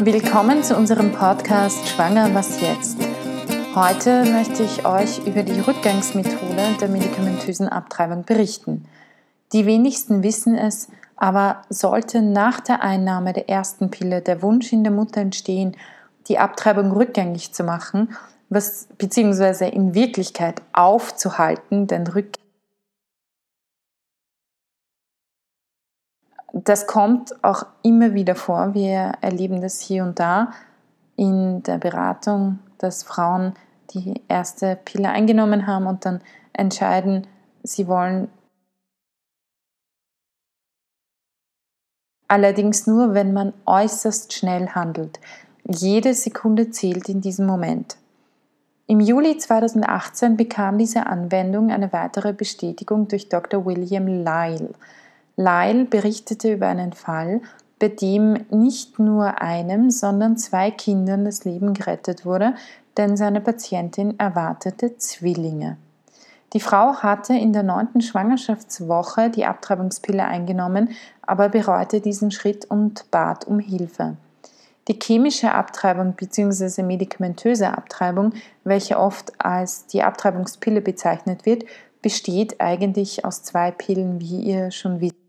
Willkommen zu unserem Podcast Schwanger, was jetzt? Heute möchte ich euch über die Rückgangsmethode der medikamentösen Abtreibung berichten. Die wenigsten wissen es, aber sollte nach der Einnahme der ersten Pille der Wunsch in der Mutter entstehen, die Abtreibung rückgängig zu machen, was beziehungsweise in Wirklichkeit aufzuhalten, denn Rückgängig das kommt auch immer wieder vor. Wir erleben das hier und da in der Beratung, dass Frauen die erste Pille eingenommen haben und dann entscheiden, sie wollen allerdings nur, wenn man äußerst schnell handelt. Jede Sekunde zählt in diesem Moment. Im Juli 2018 bekam diese Anwendung eine weitere Bestätigung durch Dr. William Lyle. Lyle berichtete über einen Fall, bei dem nicht nur einem, sondern zwei Kindern das Leben gerettet wurde, denn seine Patientin erwartete Zwillinge. Die Frau hatte in der neunten Schwangerschaftswoche die Abtreibungspille eingenommen, aber bereute diesen Schritt und bat um Hilfe. Die chemische Abtreibung bzw. medikamentöse Abtreibung, welche oft als die Abtreibungspille bezeichnet wird, besteht eigentlich aus zwei Pillen, wie ihr schon wisst.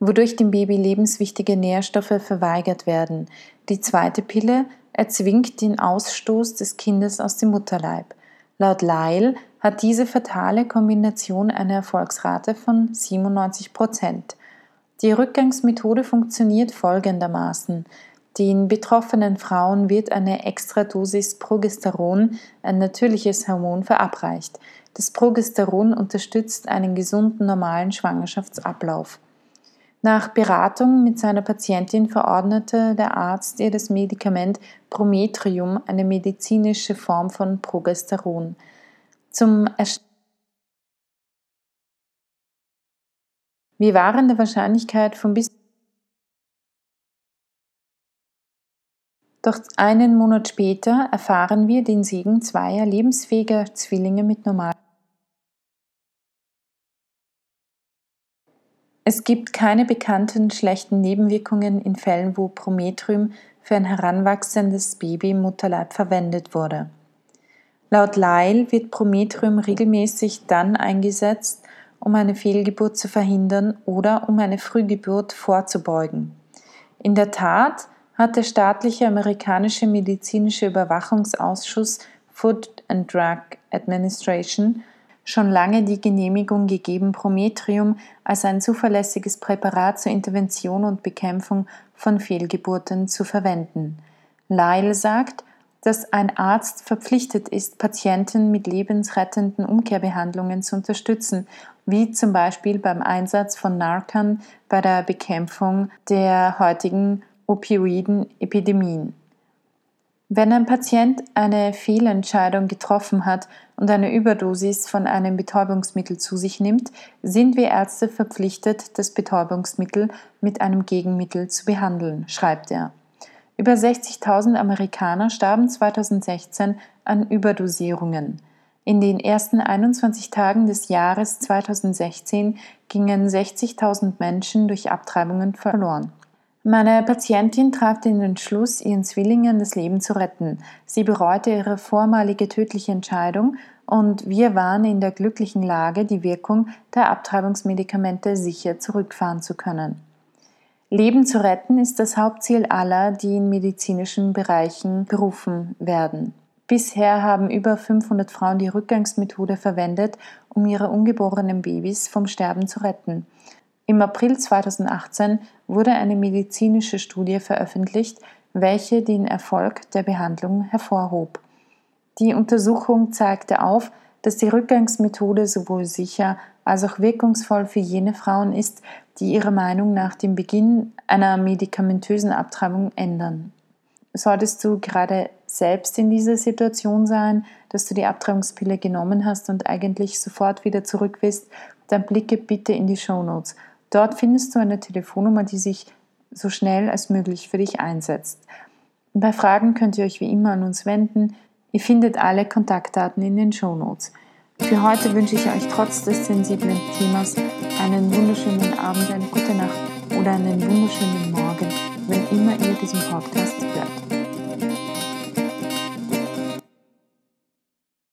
Wodurch dem Baby lebenswichtige Nährstoffe verweigert werden. Die zweite Pille erzwingt den Ausstoß des Kindes aus dem Mutterleib. Laut Lyle hat diese fatale Kombination eine Erfolgsrate von 97 Prozent. Die Rückgangsmethode funktioniert folgendermaßen. Den betroffenen Frauen wird eine Extradosis Progesteron, ein natürliches Hormon, verabreicht. Das Progesteron unterstützt einen gesunden, normalen Schwangerschaftsablauf. Nach Beratung mit seiner Patientin verordnete der Arzt ihr das Medikament Prometrium, eine medizinische Form von Progesteron. Zum Erst Wir waren der Wahrscheinlichkeit von bis Doch einen Monat später erfahren wir den Segen zweier lebensfähiger Zwillinge mit normal Es gibt keine bekannten schlechten Nebenwirkungen in Fällen, wo Prometrium für ein heranwachsendes Baby im Mutterleib verwendet wurde. Laut Lyle wird Prometrium regelmäßig dann eingesetzt, um eine Fehlgeburt zu verhindern oder um eine Frühgeburt vorzubeugen. In der Tat hat der staatliche amerikanische medizinische Überwachungsausschuss Food and Drug Administration schon lange die Genehmigung gegeben, Prometrium als ein zuverlässiges Präparat zur Intervention und Bekämpfung von Fehlgeburten zu verwenden. Lyle sagt, dass ein Arzt verpflichtet ist, Patienten mit lebensrettenden Umkehrbehandlungen zu unterstützen, wie zum Beispiel beim Einsatz von Narcan bei der Bekämpfung der heutigen Opioiden-Epidemien. Wenn ein Patient eine Fehlentscheidung getroffen hat und eine Überdosis von einem Betäubungsmittel zu sich nimmt, sind wir Ärzte verpflichtet, das Betäubungsmittel mit einem Gegenmittel zu behandeln, schreibt er. Über 60.000 Amerikaner starben 2016 an Überdosierungen. In den ersten 21 Tagen des Jahres 2016 gingen 60.000 Menschen durch Abtreibungen verloren. Meine Patientin traf den Entschluss, ihren Zwillingen das Leben zu retten. Sie bereute ihre vormalige tödliche Entscheidung und wir waren in der glücklichen Lage, die Wirkung der Abtreibungsmedikamente sicher zurückfahren zu können. Leben zu retten ist das Hauptziel aller, die in medizinischen Bereichen berufen werden. Bisher haben über 500 Frauen die Rückgangsmethode verwendet, um ihre ungeborenen Babys vom Sterben zu retten. Im April 2018 wurde eine medizinische Studie veröffentlicht, welche den Erfolg der Behandlung hervorhob. Die Untersuchung zeigte auf, dass die Rückgangsmethode sowohl sicher als auch wirkungsvoll für jene Frauen ist, die ihre Meinung nach dem Beginn einer medikamentösen Abtreibung ändern. Solltest du gerade selbst in dieser Situation sein, dass du die Abtreibungspille genommen hast und eigentlich sofort wieder zurück bist, dann blicke bitte in die Show Notes. Dort findest du eine Telefonnummer, die sich so schnell als möglich für dich einsetzt. bei Fragen könnt ihr euch wie immer an uns wenden. Ihr findet alle Kontaktdaten in den Show Notes. Für heute wünsche ich euch trotz des sensiblen Themas einen wunderschönen Abend, eine gute Nacht oder einen wunderschönen Morgen, wenn immer ihr diesen Podcast hört.